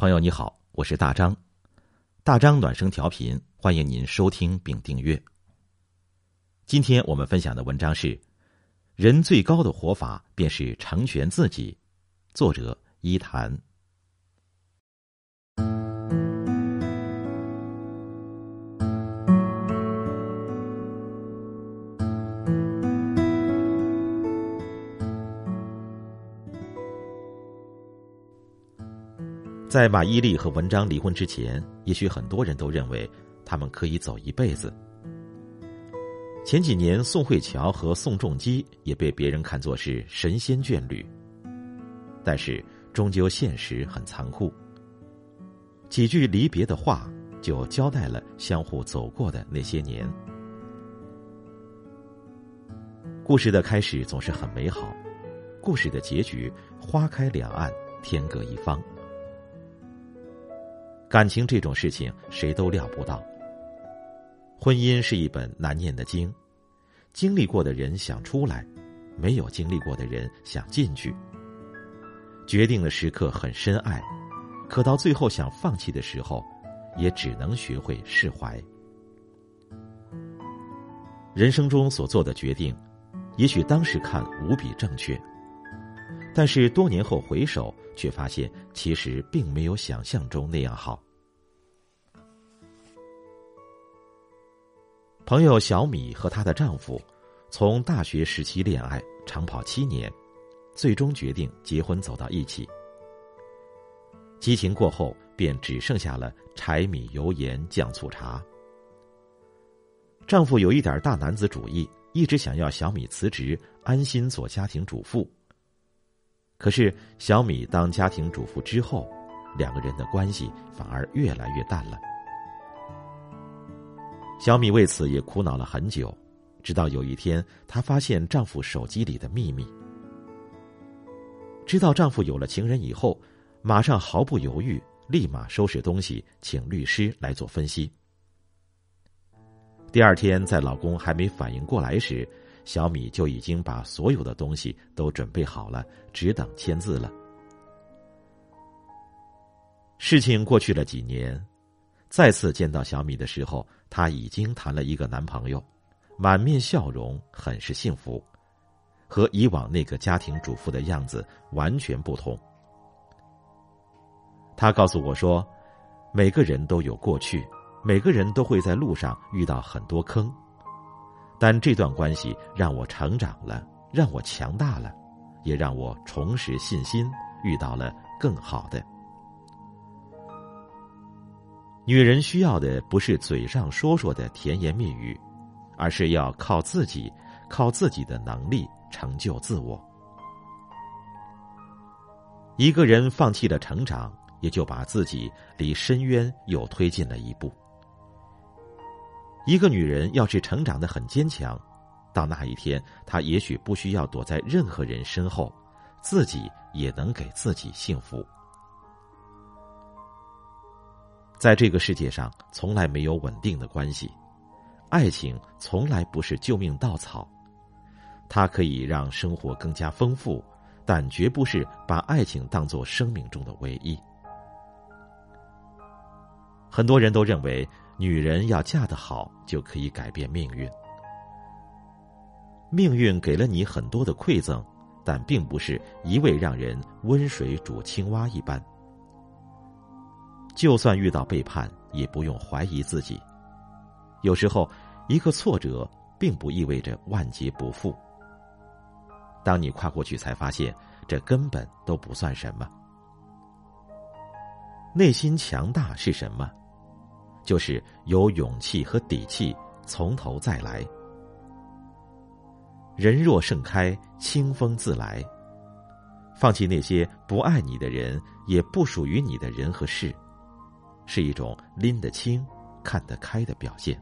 朋友你好，我是大张，大张暖声调频，欢迎您收听并订阅。今天我们分享的文章是：人最高的活法便是成全自己。作者一谈。在马伊琍和文章离婚之前，也许很多人都认为他们可以走一辈子。前几年，宋慧乔和宋仲基也被别人看作是神仙眷侣。但是，终究现实很残酷。几句离别的话，就交代了相互走过的那些年。故事的开始总是很美好，故事的结局花开两岸，天各一方。感情这种事情，谁都料不到。婚姻是一本难念的经，经历过的人想出来，没有经历过的人想进去。决定的时刻很深爱，可到最后想放弃的时候，也只能学会释怀。人生中所做的决定，也许当时看无比正确，但是多年后回首。却发现，其实并没有想象中那样好。朋友小米和她的丈夫，从大学时期恋爱，长跑七年，最终决定结婚走到一起。激情过后，便只剩下了柴米油盐酱醋茶。丈夫有一点大男子主义，一直想要小米辞职，安心做家庭主妇。可是小米当家庭主妇之后，两个人的关系反而越来越淡了。小米为此也苦恼了很久，直到有一天，她发现丈夫手机里的秘密。知道丈夫有了情人以后，马上毫不犹豫，立马收拾东西，请律师来做分析。第二天，在老公还没反应过来时。小米就已经把所有的东西都准备好了，只等签字了。事情过去了几年，再次见到小米的时候，她已经谈了一个男朋友，满面笑容，很是幸福，和以往那个家庭主妇的样子完全不同。他告诉我说：“每个人都有过去，每个人都会在路上遇到很多坑。”但这段关系让我成长了，让我强大了，也让我重拾信心，遇到了更好的。女人需要的不是嘴上说说的甜言蜜语，而是要靠自己，靠自己的能力成就自我。一个人放弃了成长，也就把自己离深渊又推进了一步。一个女人要是成长的很坚强，到那一天，她也许不需要躲在任何人身后，自己也能给自己幸福。在这个世界上，从来没有稳定的关系，爱情从来不是救命稻草，它可以让生活更加丰富，但绝不是把爱情当做生命中的唯一。很多人都认为。女人要嫁得好，就可以改变命运。命运给了你很多的馈赠，但并不是一味让人温水煮青蛙一般。就算遇到背叛，也不用怀疑自己。有时候，一个挫折并不意味着万劫不复。当你跨过去，才发现这根本都不算什么。内心强大是什么？就是有勇气和底气，从头再来。人若盛开，清风自来。放弃那些不爱你的人，也不属于你的人和事，是一种拎得清、看得开的表现。